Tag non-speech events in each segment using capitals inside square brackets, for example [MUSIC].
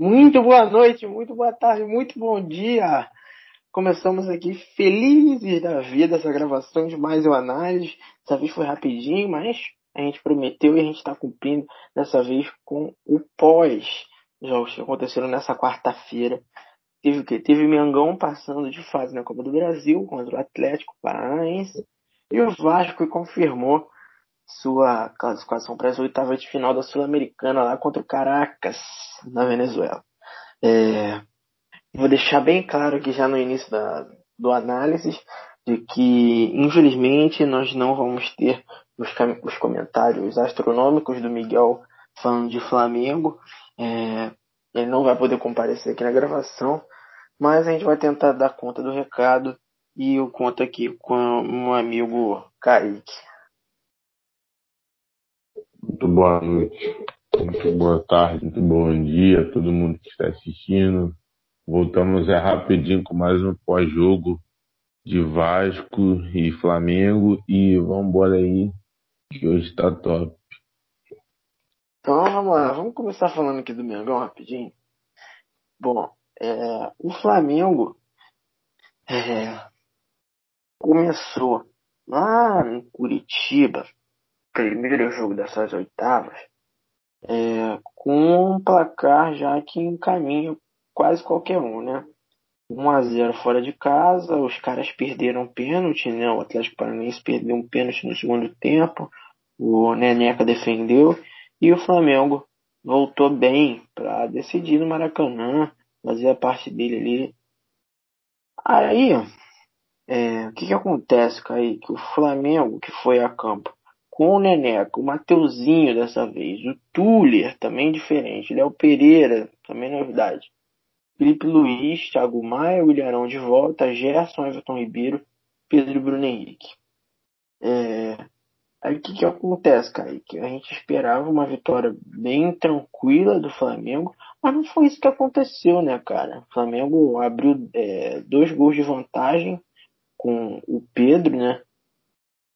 Muito boa noite, muito boa tarde, muito bom dia. Começamos aqui felizes da vida essa gravação de mais uma análise. Dessa vez foi rapidinho, mas a gente prometeu e a gente está cumprindo dessa vez com o pós jogos que aconteceram nessa quarta-feira. Teve o quê? Teve Mengão passando de fase na Copa do Brasil contra o Atlético Paranaense e o Vasco confirmou sua classificação para as oitavas de final da Sul-Americana lá contra o Caracas, na Venezuela. É, vou deixar bem claro aqui já no início da, do análise de que, infelizmente, nós não vamos ter os, os comentários astronômicos do Miguel falando de Flamengo. É, ele não vai poder comparecer aqui na gravação, mas a gente vai tentar dar conta do recado e eu conto aqui com um amigo Kaique. Muito boa noite, muito boa tarde, muito bom dia a todo mundo que está assistindo. Voltamos é rapidinho com mais um pós-jogo de Vasco e Flamengo e vamos embora aí que hoje está top. Então vamos lá, vamos começar falando aqui do Mengão rapidinho. Bom, é, o Flamengo é, começou lá em Curitiba primeiro jogo dessas oitavas é, com um placar já que encaminha quase qualquer um, né? 1 a 0 fora de casa, os caras perderam pênalti, né? O Atlético Paranaense perdeu um pênalti no segundo tempo, o Neneca defendeu e o Flamengo voltou bem para decidir no Maracanã, fazer a parte dele ali. Aí, é, o que que acontece, Kaique? O Flamengo que foi a campo com o Neneco, o Mateuzinho dessa vez, o Tuller, também diferente, Léo Pereira, também novidade. Felipe Luiz, Thiago Maia, William de volta, Gerson, Everton Ribeiro, Pedro Bruno Henrique. É... Aí o que, que acontece, Kaique? A gente esperava uma vitória bem tranquila do Flamengo, mas não foi isso que aconteceu, né, cara? O Flamengo abriu é, dois gols de vantagem com o Pedro, né?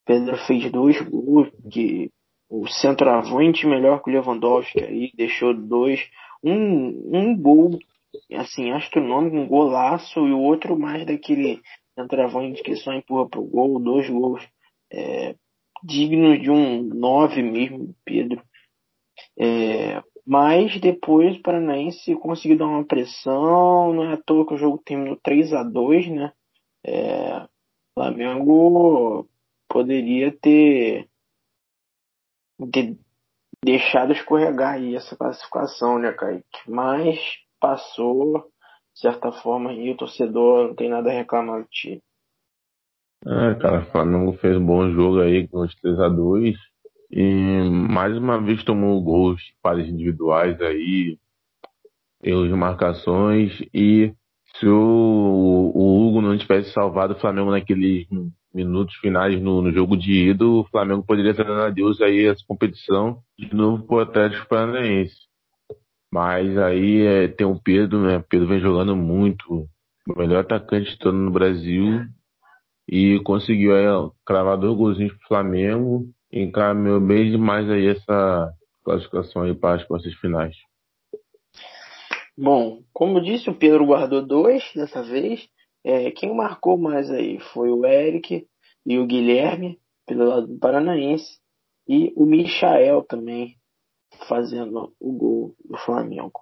Pedro fez dois gols, que o centroavante melhor que o Lewandowski aí, deixou dois, um, um gol, assim, astronômico, um golaço, e o outro mais daquele centroavante que só empurra pro gol, dois gols é, dignos de um nove mesmo, Pedro. É, mas depois o Paranaense conseguiu dar uma pressão, não é à toa que o jogo terminou 3 a 2 né? É, Flamengo poderia ter, deixado escorregar aí essa classificação, né, Kaique? Mas passou, de certa forma, e o torcedor não tem nada a reclamar do time. É, cara, o Flamengo fez um bom jogo aí com os 3x2 e mais uma vez tomou gols para individuais aí, erros de marcações e se o, o Hugo não tivesse salvado o Flamengo naqueles minutos finais no, no jogo de ida, o Flamengo poderia ter dado adeus aí essa competição de novo pro Atlético Paranaense. Mas aí é, tem o Pedro, né? Pedro vem jogando muito, o melhor atacante todo no Brasil e conseguiu aí cravar dois golzinhos pro Flamengo encaminhou bem demais aí essa classificação aí para as quartas finais. Bom, como disse, o Pedro guardou dois dessa vez. É, quem marcou mais aí foi o Eric e o Guilherme, pelo lado do Paranaense, e o Michael também fazendo o gol do Flamengo.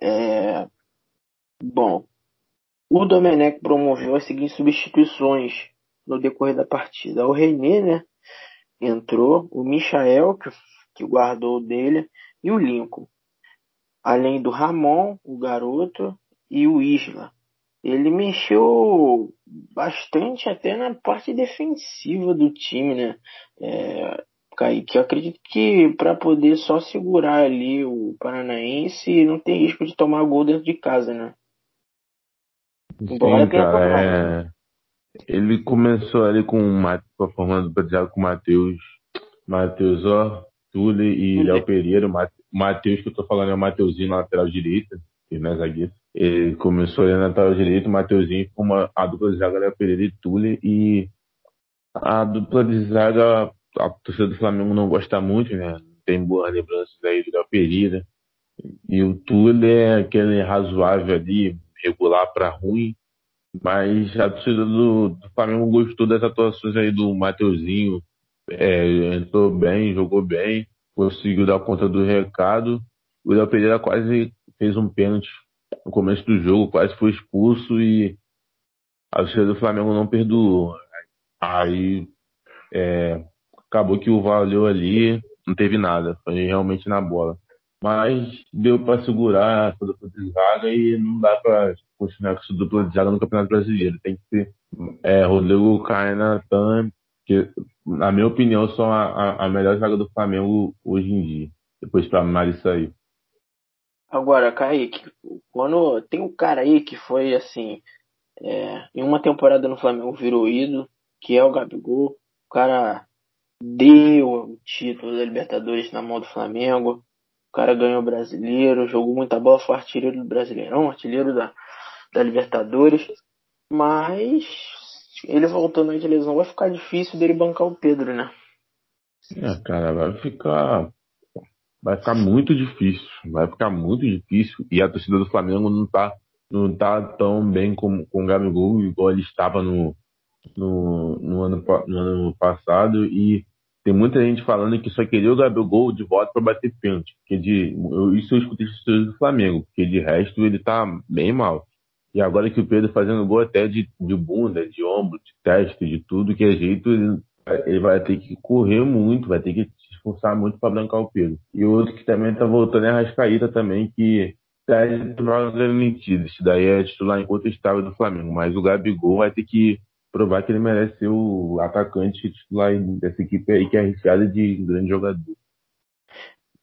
É, bom, o Domenech promoveu as seguintes substituições no decorrer da partida. O René, né, entrou, o Michael, que, que guardou dele, e o Lincoln. Além do Ramon, o garoto, e o Isla ele mexeu bastante até na parte defensiva do time, né? É, Kaique, eu acredito que para poder só segurar ali o Paranaense não tem risco de tomar gol dentro de casa, né? Embora Sim, cara, é... Ele começou ali com a formando o com o Matheus, Matheus Ó, Tule e Léo Pereira. O Matheus que eu tô falando é o Mateuzinho na lateral direita, que não é zagueiro. Ele começou ali na lateral direito, Mateuzinho com uma, a dupla de zaga era Pereira e Tule e a dupla de zaga, a torcida do Flamengo não gosta muito, né? Tem boas lembranças aí do Pereira, E o Túlio é aquele razoável ali, regular para ruim. Mas a torcida do, do, Flamengo gostou das atuações aí do Mateuzinho. É, entrou bem, jogou bem, conseguiu dar conta do recado. O Léo Pereira quase fez um pênalti no começo do jogo, quase foi expulso e a torcida do Flamengo não perdoou. Aí é, acabou que o valeu ali, não teve nada, foi realmente na bola. Mas deu para segurar essa dupla de zaga e não dá para continuar com essa dupla de zaga no Campeonato Brasileiro. Tem que ser é, Rodrigo Caio Natan, que na minha opinião são a, a, a melhor zaga do Flamengo hoje em dia, depois para Mari sair. Agora, Kaique, quando tem um cara aí que foi assim, é, em uma temporada no Flamengo virou ídolo, que é o Gabigol, o cara deu o título da Libertadores na mão do Flamengo, o cara ganhou o brasileiro, jogou muita bola, foi artilheiro do Brasileirão, artilheiro da, da Libertadores, mas ele voltando aí de lesão, vai ficar difícil dele bancar o Pedro, né? É, cara, vai ficar vai ficar muito difícil. Vai ficar muito difícil. E a torcida do Flamengo não tá, não tá tão bem com, com o Gabigol, igual ele estava no, no, no, ano, no ano passado. E tem muita gente falando que só queria o Gabigol de volta para bater pênalti. Porque de, eu, isso eu escutei de do Flamengo, porque de resto ele tá bem mal. E agora que o Pedro fazendo gol até de, de bunda, de ombro, de teste, de tudo que é jeito, ele, ele vai ter que correr muito, vai ter que esforçar muito para brancar o Pedro. E outro que também tá voltando é a Rascaíta também, que tá garantido. Isso daí é titular incontestável do Flamengo. Mas o Gabigol vai ter que provar que ele merece ser o atacante titular dessa equipe aí, que é arriscada de grande jogador.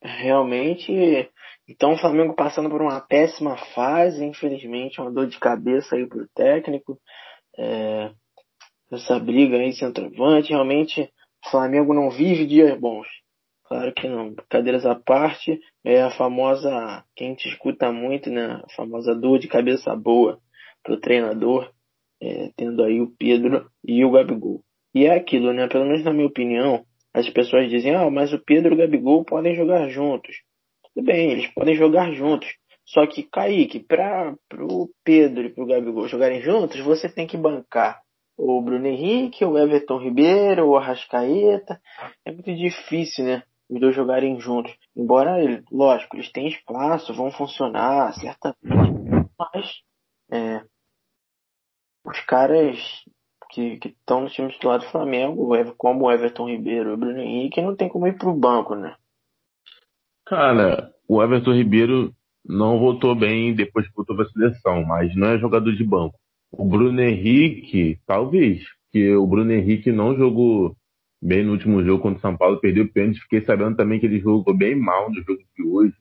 Realmente, então o Flamengo passando por uma péssima fase, infelizmente, uma dor de cabeça aí pro técnico. É, essa briga aí centroavante, realmente o Flamengo não vive dias bons. Claro que não. Brincadeiras à parte, é a famosa, quem te escuta muito, né? A famosa dor de cabeça boa pro treinador, é, tendo aí o Pedro e o Gabigol. E é aquilo, né? Pelo menos na minha opinião, as pessoas dizem, ah, mas o Pedro e o Gabigol podem jogar juntos. Tudo bem, eles podem jogar juntos. Só que, Kaique, para o Pedro e para o Gabigol jogarem juntos, você tem que bancar o Bruno Henrique, o Everton Ribeiro, o Arrascaeta. É muito difícil, né? Os dois jogarem juntos. Embora, lógico, eles têm espaço, vão funcionar, certamente. Mas, é, os caras que estão no time titular do Flamengo, como o Everton Ribeiro e o Bruno Henrique, não tem como ir pro banco, né? Cara, o Everton Ribeiro não voltou bem depois que voltou pra seleção, mas não é jogador de banco. O Bruno Henrique, talvez, porque o Bruno Henrique não jogou bem no último jogo contra o São Paulo, perdeu o pênalti. Fiquei sabendo também que ele jogou bem mal no jogo de hoje.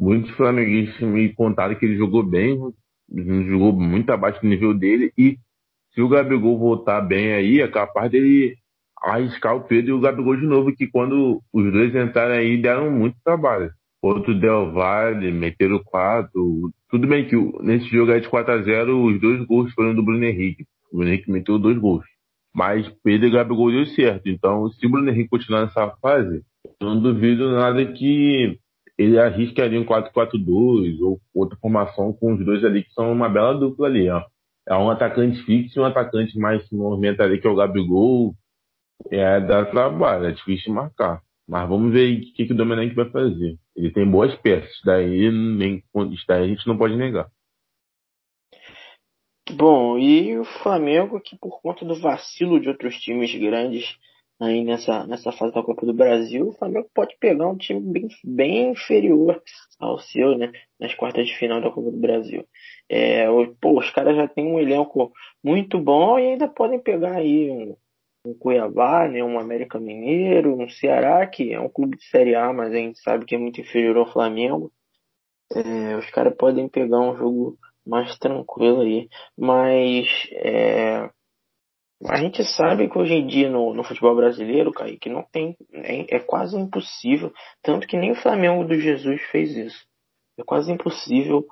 Muitos flamenguistas me contaram que ele jogou bem, jogou muito abaixo do nível dele. E se o Gabigol voltar bem aí, é capaz dele arriscar o Pedro e o Gabigol de novo, que quando os dois entraram aí deram muito trabalho. Outro Del Valle, meteram quatro. Tudo bem que nesse jogo aí de 4x0, os dois gols foram do Bruno Henrique. O Bruno Henrique meteu dois gols. Mas Pedro e Gabigol deu certo. Então, se o Bruno Henrique continuar nessa fase, não duvido nada que ele arrisque ali um 4-4-2 ou outra formação com os dois ali, que são uma bela dupla ali, ó. É um atacante fixo e um atacante mais que movimenta ali, que é o Gabigol. É dar trabalho, é difícil marcar. Mas vamos ver o que, que o Domenech vai fazer. Ele tem boas peças, daí, nem, daí a gente não pode negar. Bom, e o Flamengo que por conta do vacilo de outros times grandes aí nessa, nessa fase da Copa do Brasil, o Flamengo pode pegar um time bem, bem inferior ao seu, né? Nas quartas de final da Copa do Brasil. É, pô, os caras já têm um elenco muito bom e ainda podem pegar aí um, um Cuiabá, né? Um América Mineiro, um Ceará, que é um clube de Série A, mas a gente sabe que é muito inferior ao Flamengo. É, os caras podem pegar um jogo mais tranquilo aí. Mas é, a gente sabe que hoje em dia no, no futebol brasileiro, Kaique, não tem. É, é, quase impossível. Tanto que nem o Flamengo do Jesus fez isso. É quase impossível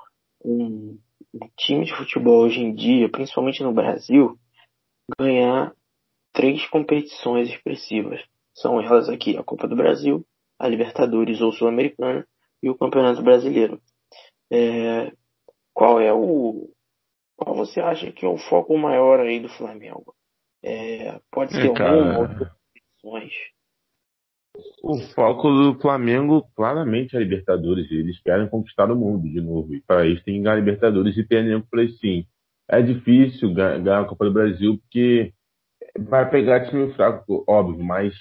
um, um time de futebol hoje em dia, principalmente no Brasil, ganhar três competições expressivas. São elas aqui a Copa do Brasil, a Libertadores ou Sul-Americana e o Campeonato Brasileiro. É, qual é o. Qual você acha que é o foco maior aí do Flamengo? É, pode ser é, uma ou duas competições. O foco do Flamengo claramente é a Libertadores. Eles querem conquistar o mundo de novo. E para isso tem que ganhar a Libertadores e elenco para sim. É difícil ganhar a Copa do Brasil porque vai pegar time fraco, óbvio, mas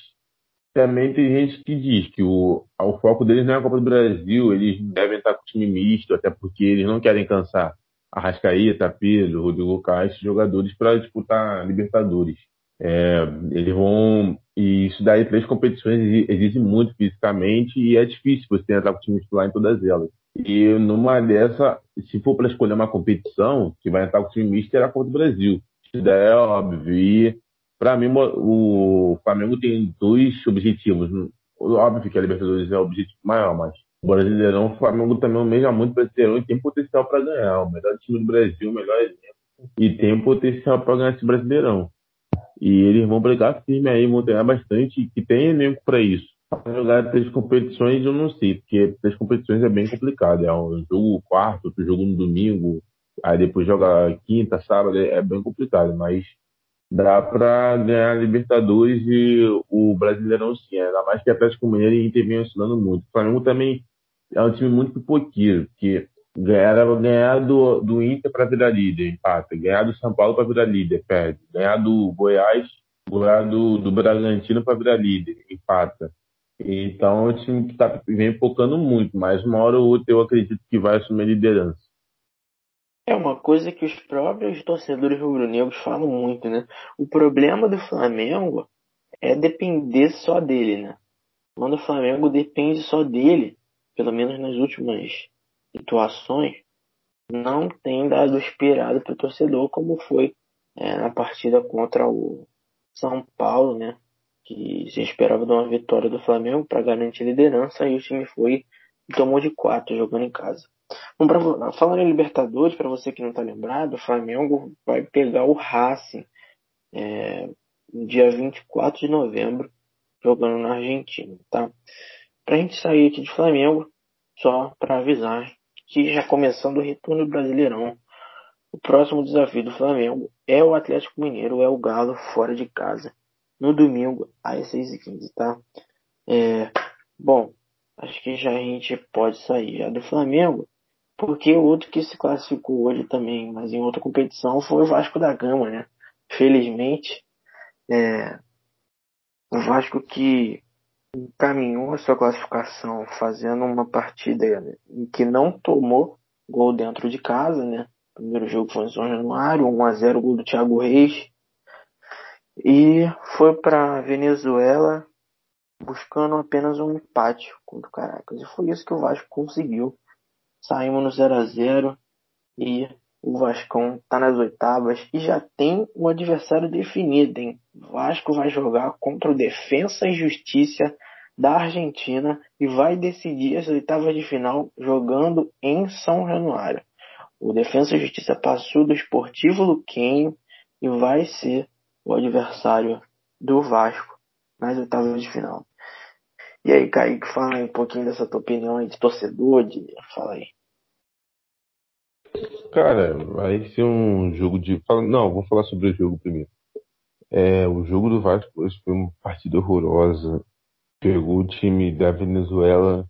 também tem gente que diz que o, o foco deles não é a Copa do Brasil, eles devem estar com time misto, até porque eles não querem cansar Arrascaeta, Pedro, Rodrigo Caio, jogadores para disputar Libertadores. É, eles vão. E isso daí, três competições exige muito fisicamente e é difícil você entrar com o time titular em todas elas. E numa dessa, se for para escolher uma competição, que vai entrar com o time misto, a Copa do Brasil. Isso daí é óbvio. E para mim, o Flamengo tem dois objetivos. Óbvio que a Libertadores é o objetivo maior, mas o Brasileirão, o Flamengo também almeja muito Brasileirão e tem potencial para ganhar. O melhor time do Brasil, o melhor exemplo. E tem potencial para ganhar esse Brasileirão. E eles vão brigar firme aí, vão treinar bastante, e tem elenco para isso. Jogar três competições, eu não sei, porque três competições é bem complicado. É um jogo quarto, outro jogo no domingo, aí depois joga quinta, sábado, é bem complicado. Mas dá para ganhar a Libertadores e o Brasileirão sim. Ainda mais que a Atlético Mineiro e Inter vem oscilando muito. O Flamengo também é um time muito pipoqueiro, que ganhar, ganhar do, do Inter para virar líder, empata. Ganhar do São Paulo para virar líder, perde. Ganhar do Goiás, ganhar do, do Bragantino para virar líder, empata. Então, o time que tá, vem focando muito, mas uma hora ou outra eu acredito que vai assumir a liderança. É uma coisa que os próprios torcedores rubro-negros falam muito, né? O problema do Flamengo é depender só dele, né? Quando o Flamengo depende só dele, pelo menos nas últimas situações, não tem dado esperado para o torcedor, como foi é, na partida contra o São Paulo, né? Que se esperava de uma vitória do Flamengo para garantir liderança e o time foi e tomou de quatro jogando em casa. Bom, pra, falando em Libertadores, para você que não está lembrado, o Flamengo vai pegar o Racing é, dia 24 de novembro, jogando na Argentina, tá? Pra gente sair aqui de Flamengo, só para avisar que já começando o retorno do Brasileirão, o próximo desafio do Flamengo é o Atlético Mineiro, é o Galo fora de casa, no domingo às 6h15, tá? É, bom, acho que já a gente pode sair já do Flamengo porque o outro que se classificou hoje também, mas em outra competição, foi o Vasco da Gama, né? Felizmente, é, o Vasco que encaminhou a sua classificação fazendo uma partida em que não tomou gol dentro de casa, né? Primeiro jogo foi em São Januário, 1x0 gol do Thiago Reis. E foi para Venezuela buscando apenas um empate contra o Caracas. E foi isso que o Vasco conseguiu Saímos no 0 a 0 e o Vascão está nas oitavas e já tem o adversário definido, hein? Vasco vai jogar contra o Defensa e Justiça da Argentina e vai decidir as oitavas de final jogando em São Januário. O Defensa e Justiça passou do Esportivo Luquenho e vai ser o adversário do Vasco nas oitavas de final. E aí, Kaique, fala um pouquinho dessa tua opinião aí de torcedor, de... fala aí. Cara, vai ser um jogo de. Não, vou falar sobre o jogo primeiro. É, o jogo do Vasco foi uma partida horrorosa. Pegou o time da Venezuela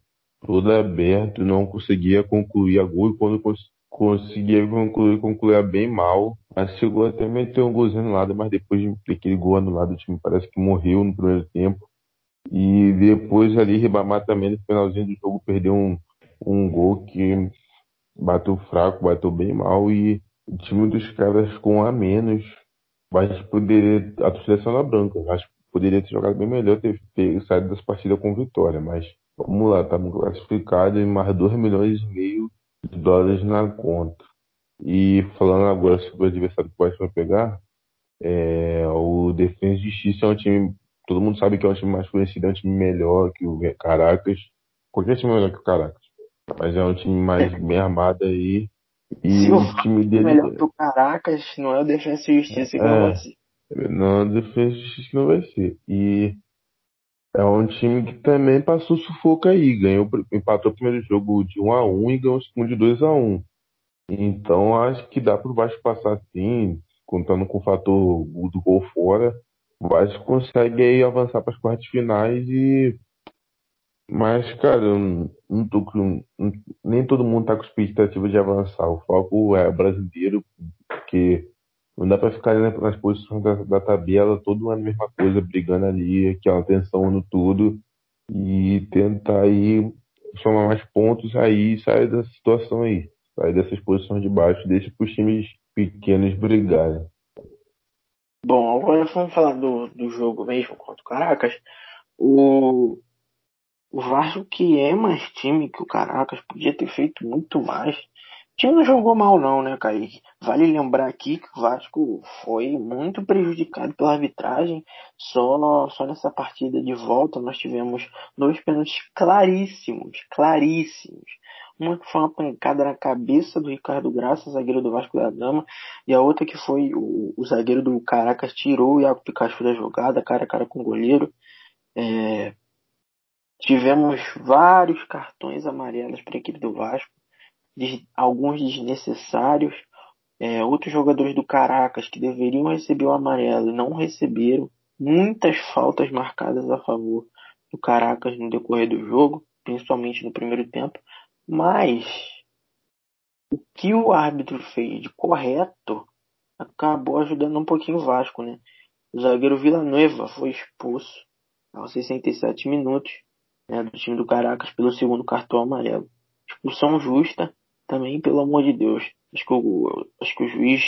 todo aberto, não conseguia concluir a gol e quando cons conseguia concluir, concluía bem mal. Mas chegou até a meter um golzinho anulado, mas depois daquele gol anulado, o time parece que morreu no primeiro tempo. E depois ali, Ribamar também no finalzinho do jogo perdeu um, um gol que bateu fraco, bateu bem mal e o time dos caras com a menos, mas poderia, a torcida na branca, acho que poderia ter jogado bem melhor, ter, ter saído dessa partida com vitória, mas vamos lá, estamos classificados em mais 2 milhões e meio de dólares na conta. E falando agora sobre o adversário que o vai pegar, é, o Defesa e Justiça é um time, todo mundo sabe que é um time mais conhecido, é um time melhor que o Caracas, qualquer time melhor que o Caracas. Mas é um time mais [LAUGHS] bem armado aí. E Se o time dele. melhor pro Caracas, não é o Defensa e Justiça que é, não vai ser. Não, é o Defensa e Justiça que não vai ser. E É um time que também passou sufoco aí, ganhou, empatou o primeiro jogo de 1 a 1 e ganhou o segundo de 2 a 1. Então acho que dá pro Vasco passar sim, contando com o fator do gol fora. O Vasco consegue aí avançar para as quartas finais e mas, cara, eu não, tô com, nem todo mundo tá com expectativa de avançar. O foco é brasileiro, porque não dá pra ficar nas nas posições da, da tabela todo ano a mesma coisa, brigando ali, aquela tensão no tudo, e tentar aí somar mais pontos aí sair dessa situação aí. Sair dessas posições de baixo, deixa pros times pequenos brigarem. Bom, agora vamos falar do, do jogo mesmo contra o Caracas. O, o Vasco que é mais time que o Caracas podia ter feito muito mais. O time não jogou mal não, né, Kaique? Vale lembrar aqui que o Vasco foi muito prejudicado pela arbitragem. Só, só nessa partida de volta nós tivemos dois pênaltis claríssimos, claríssimos. Uma que foi uma pancada na cabeça do Ricardo Graça, zagueiro do Vasco da Gama, e a outra que foi o, o zagueiro do Caracas tirou o Iago Pikachu da jogada, cara a cara com o goleiro. É, tivemos vários cartões amarelos para a equipe do Vasco, alguns desnecessários. É, outros jogadores do Caracas que deveriam receber o amarelo não receberam. Muitas faltas marcadas a favor do Caracas no decorrer do jogo, principalmente no primeiro tempo. Mas o que o árbitro fez de correto acabou ajudando um pouquinho o Vasco, né? O zagueiro Villanueva foi expulso aos 67 minutos né, do time do Caracas pelo segundo cartão amarelo. Expulsão justa, também pelo amor de Deus. Acho que o, acho que o juiz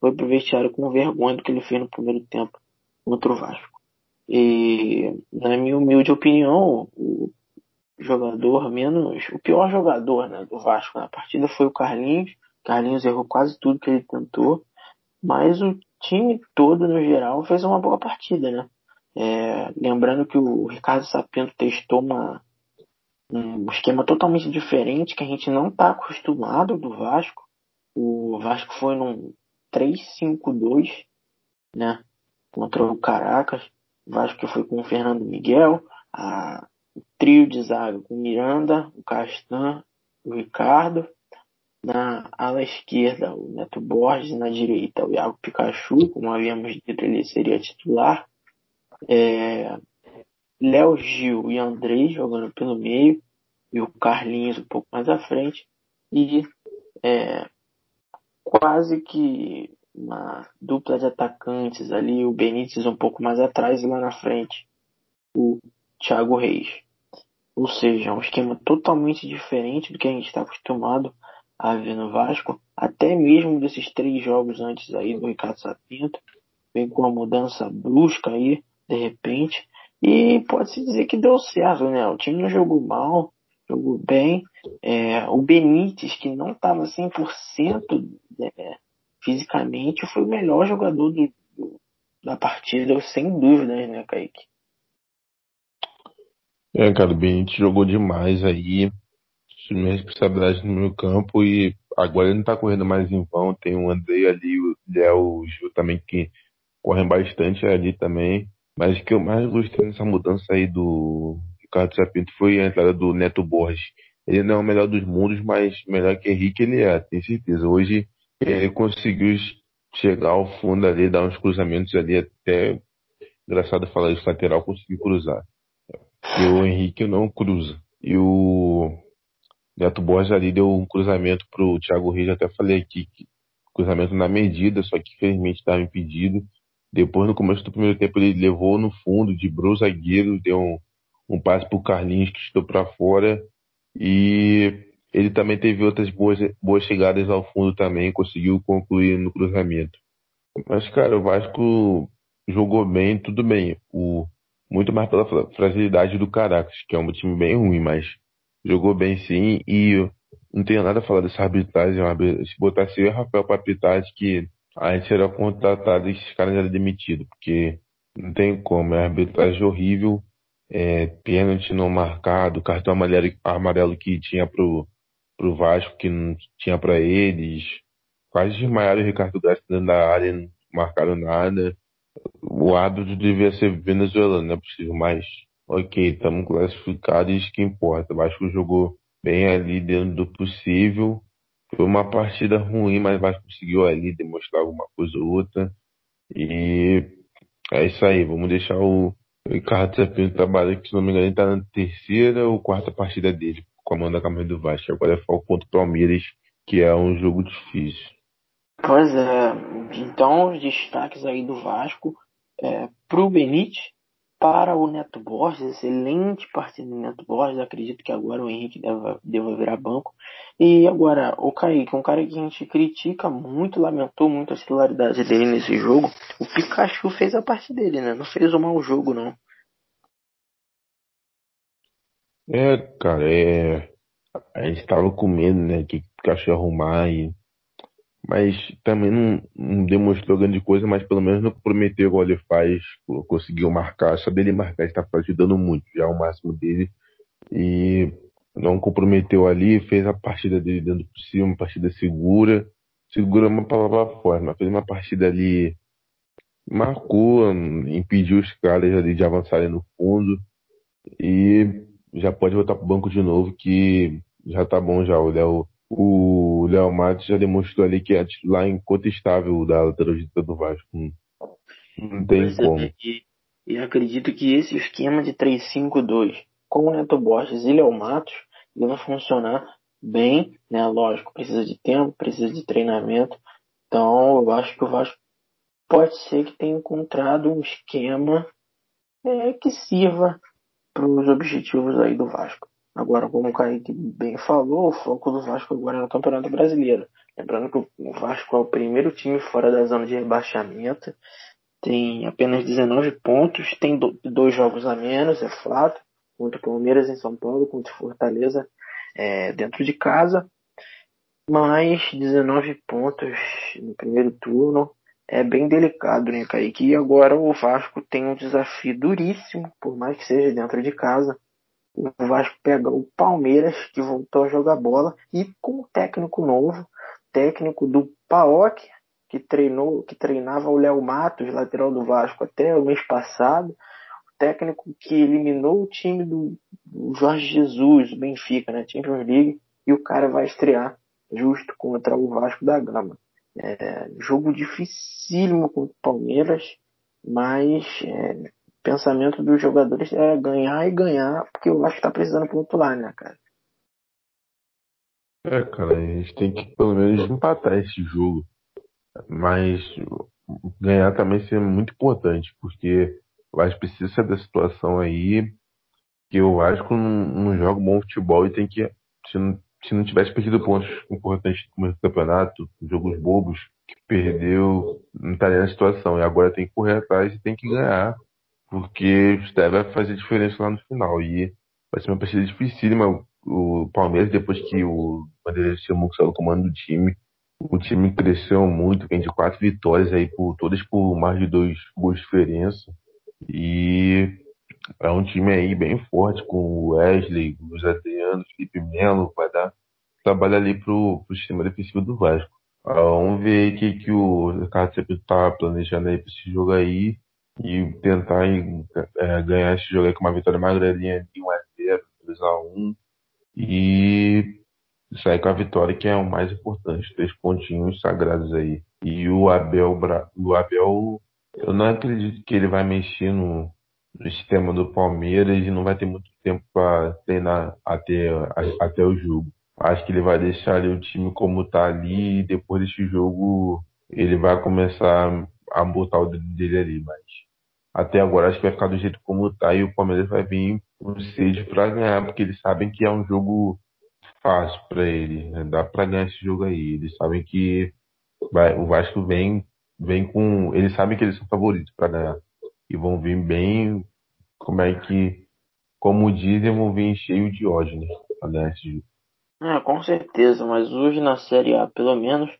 foi pro vestiário com vergonha do que ele fez no primeiro tempo contra o Vasco. E, na minha humilde opinião, o jogador menos. O pior jogador né, do Vasco na partida foi o Carlinhos. Carlinhos errou quase tudo que ele tentou. Mas o time todo, no geral, fez uma boa partida, né? É, lembrando que o Ricardo Sapinto testou uma, um esquema totalmente diferente que a gente não está acostumado do Vasco. O Vasco foi num 3-5-2, né? Contra o Caracas. O Vasco foi com o Fernando Miguel, a, o trio de zaga com o Miranda, o Castan, o Ricardo. Na ala esquerda, o Neto Borges. Na direita, o Iago Pikachu. Como havíamos dito, ele seria titular. É, Léo Gil e Andrei jogando pelo meio. E o Carlinhos um pouco mais à frente. E é, quase que uma dupla de atacantes ali. O Benítez um pouco mais atrás e lá na frente o Thiago Reis. Ou seja, um esquema totalmente diferente do que a gente está acostumado a ver no Vasco, até mesmo desses três jogos antes aí do Ricardo Sapinto, vem com uma mudança brusca aí, de repente, e pode-se dizer que deu certo, né? O time não jogou mal, jogou bem. É, o Benítez, que não estava 100% é, fisicamente, foi o melhor jogador do, do, da partida, sem dúvidas, né, Kaique? É, cara, o Benítez jogou demais aí, assumiu responsabilidade no meu campo e agora ele não tá correndo mais em vão. Tem o André ali, o Léo, o Gil também que correm bastante ali também. Mas o que eu mais gostei nessa mudança aí do Ricardo Sapinto foi a entrada do Neto Borges. Ele não é o melhor dos mundos, mas melhor que Henrique ele é, tenho certeza. Hoje ele conseguiu chegar ao fundo ali, dar uns cruzamentos ali até. Engraçado falar isso, lateral conseguiu cruzar. E o Henrique não cruza. E o Neto Borges ali deu um cruzamento pro Thiago Reis, até falei aqui, cruzamento na medida, só que infelizmente estava impedido. Depois, no começo do primeiro tempo, ele levou no fundo, de o zagueiro, deu um, um passe pro Carlinhos, que estou para fora. E ele também teve outras boas, boas chegadas ao fundo também, conseguiu concluir no cruzamento. Mas, cara, o Vasco jogou bem, tudo bem. O, muito mais pela fragilidade do Caracas, que é um time bem ruim, mas jogou bem sim. E não tenho nada a falar dessa arbitragem. Se botasse eu e Rafael para arbitragem, que a gente era contratado e esses caras eram demitidos, porque não tem como. É arbitragem horrível, é, pênalti não marcado, cartão amarelo, amarelo que tinha pro, pro Vasco, que não tinha para eles. Quase desmaiaram o Ricardo Graça dentro da área, não marcaram nada. O árbitro devia ser venezuelano, não é possível, mas ok, estamos classificados, isso que importa. O Vasco jogou bem ali dentro do possível. Foi uma partida ruim, mas o Vasco conseguiu ali demonstrar alguma coisa ou outra. E é isso aí, vamos deixar o Ricardo Serpino trabalhar, que se não me engano ele tá na terceira ou quarta partida dele, com a camisa do Vasco. Agora é foco contra o Palmeiras, que é um jogo difícil. Pois é, então os destaques aí do Vasco é, pro Benítez, para o Neto Borges, excelente partida do Neto Borges, acredito que agora o Henrique deva, deva virar banco. E agora, o Kaique, um cara que a gente critica muito, lamentou muito a titularidade dele nesse jogo, o Pikachu fez a parte dele, né? Não fez um mau jogo, não. É, cara, é. A gente tava com medo, né? Que o Pikachu arrumar e mas também não, não, demonstrou grande coisa, mas pelo menos não comprometeu igual ele faz, conseguiu marcar, só dele marcar está ajudando muito, já é o máximo dele, e não comprometeu ali, fez a partida dele dentro por cima, uma partida segura, segura uma palavra forte, mas fez uma partida ali, marcou, impediu os caras ali de avançarem no fundo, e já pode voltar pro banco de novo, que já tá bom já, o Léo o Léo Matos já demonstrou ali que é lá incontestável da lateral direita do Vasco. Não tem pois é, como. É, e, e, acredito que esse esquema de 3-5-2 com o Neto Borges e Léo Matos vai funcionar bem, né? Lógico, precisa de tempo, precisa de treinamento. Então eu acho que o Vasco pode ser que tenha encontrado um esquema é, que sirva para os objetivos aí do Vasco. Agora, como o Kaique bem falou, o foco do Vasco agora é no Campeonato Brasileiro. Lembrando que o Vasco é o primeiro time fora da zona de rebaixamento, tem apenas 19 pontos, tem dois jogos a menos, é fato, contra o Palmeiras em São Paulo, contra o Fortaleza é, dentro de casa, mas 19 pontos no primeiro turno é bem delicado, né, Kaique? E agora o Vasco tem um desafio duríssimo, por mais que seja dentro de casa, o Vasco pega o Palmeiras, que voltou a jogar bola, e com um técnico novo, técnico do Paok, que treinou, que treinava o Léo Matos, lateral do Vasco, até o mês passado, técnico que eliminou o time do, do Jorge Jesus, o Benfica, na né, Champions League, e o cara vai estrear justo contra o Vasco da Gama. É, jogo dificílimo contra o Palmeiras, mas é, pensamento dos jogadores é ganhar e ganhar, porque acho que tá precisando pontuar, né, cara? É, cara, a gente tem que pelo menos empatar esse jogo. Mas ganhar também seria muito importante, porque o Vasco precisa da situação aí, que o Vasco não, não joga bom futebol e tem que. Se não, se não tivesse perdido pontos importantes no começo do campeonato, jogos bobos, que perdeu, não estaria na situação. E agora tem que correr atrás e tem que ganhar porque o Steve vai fazer diferença lá no final. E vai ser uma partida dificílima. O Palmeiras, depois que o Bandeira que saiu do comando do time, o time cresceu muito, vem de quatro vitórias aí, por, todas por mais de dois gols de diferença. E é um time aí bem forte, com o Wesley, os Adriano, Felipe Melo, vai dar trabalho ali pro, pro sistema defensivo do Vasco. Ah, vamos ver o que, que o Ricardo sempre tá planejando aí pra esse jogo aí e tentar é, ganhar esse jogo aí com uma vitória magrelinha de 1x0, 2x1 e sair com a vitória que é o mais importante, três pontinhos sagrados aí. E o Abel, o Abel, eu não acredito que ele vai mexer no, no sistema do Palmeiras e não vai ter muito tempo para treinar até, até o jogo. Acho que ele vai deixar ali o time como tá ali e depois desse jogo ele vai começar a botar o dedo dele ali, mas até agora acho que vai ficar do jeito como tá e o Palmeiras vai vir com sede para ganhar, porque eles sabem que é um jogo fácil para ele, né? dá para ganhar esse jogo aí. Eles sabem que vai, o Vasco vem vem com, eles sabem que eles são favoritos para ganhar e vão vir bem, como é que, como dizem, vão vir cheio de ódio, né, para ganhar esse jogo. É, com certeza, mas hoje na Série A, pelo menos,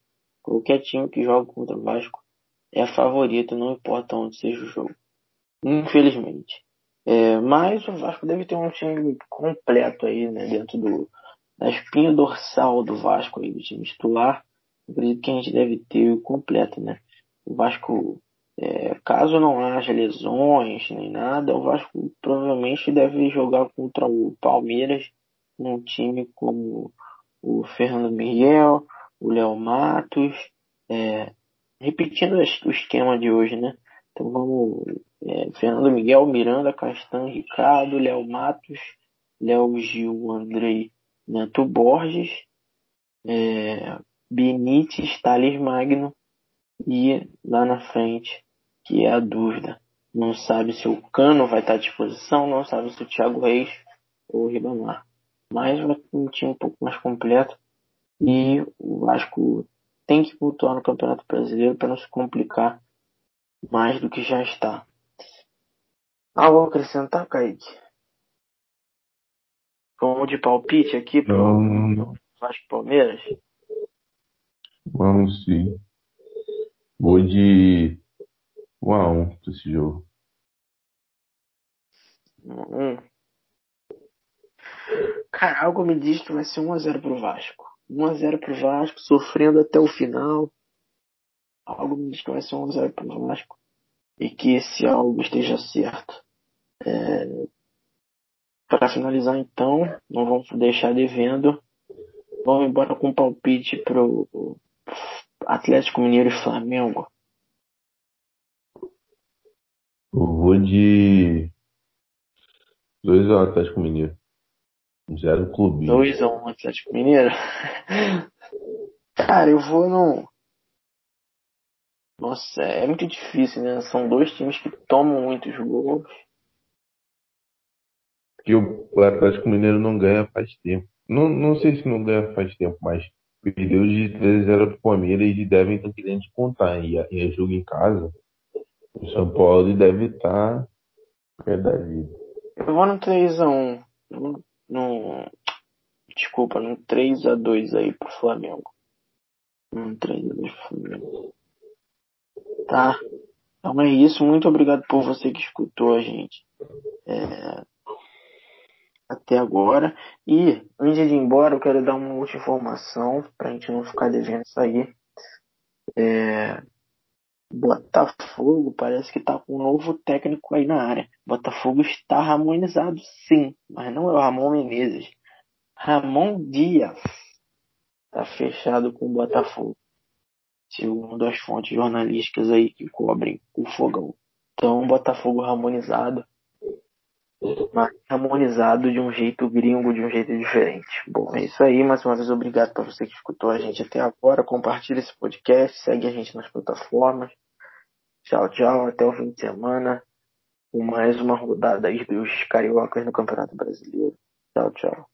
qualquer time que joga contra o Vasco é favorito, não importa onde seja o jogo infelizmente. É, mas o Vasco deve ter um time completo aí, né, dentro do, da espinha dorsal do Vasco aí, do time titular. acredito que a gente deve ter o completo, né? O Vasco É, caso não haja lesões nem nada, o Vasco provavelmente deve jogar contra o Palmeiras, um time como o Fernando Miguel, o Léo Matos, é, repetindo o esquema de hoje, né? Então vamos, é, Fernando Miguel, Miranda, Castan, Ricardo, Léo Matos, Léo Gil, Andrei, Neto Borges, é, Benítez, Thales Magno e lá na frente, que é a dúvida. Não sabe se o Cano vai estar à disposição, não sabe se o Thiago Reis ou o Ribamar. Mas um time um pouco mais completo e o Vasco tem que pontuar no Campeonato Brasileiro para não se complicar mais do que já está. Algo a acrescentar, Kaique? Vamos de palpite aqui para o Vasco Palmeiras? Vamos sim. Vou de 1 a 1 pra esse jogo. 1 Cara, algo me diz que vai ser 1x0 pro Vasco. 1x0 pro Vasco, sofrendo até o final. Algo me diz que vai ser 1x0 pro Vasco. E que esse algo esteja certo. É... Para finalizar então, não vamos deixar devendo. Vamos embora com um palpite pro Atlético Mineiro e Flamengo. Eu vou de 2x1 Atlético Mineiro. Zero clube. 2x1 Atlético Mineiro? [LAUGHS] Cara, eu vou no. Nossa, é muito difícil, né? São dois times que tomam muitos gols. Que o Atlético Mineiro não ganha faz tempo. Não, não sei se não ganha faz tempo, mas perdeu de 3x0 pro Palmeiras e devem estar querendo contar. E é jogo em casa. O São Paulo deve estar pé da vida. Eu vou no 3x1. No, desculpa, no 3x2 aí pro Flamengo. Um 3x2 pro Flamengo. Tá? Então é isso. Muito obrigado por você que escutou a gente. É, até agora. E antes de ir embora, eu quero dar uma última informação para a gente não ficar devendo isso aí. É, Botafogo parece que está com um novo técnico aí na área. Botafogo está harmonizado, sim, mas não é o Ramon Menezes. Ramon Dias está fechado com o Botafogo, segundo as fontes jornalísticas aí que cobrem o fogão. Então, Botafogo harmonizado mas harmonizado de um jeito gringo, de um jeito diferente. Bom, é isso aí. Mais uma vez, obrigado para você que escutou a gente até agora. Compartilha esse podcast, segue a gente nas plataformas. Tchau, tchau. Até o fim de semana. Com mais uma rodada aí dos cariocas no Campeonato Brasileiro. Tchau, tchau.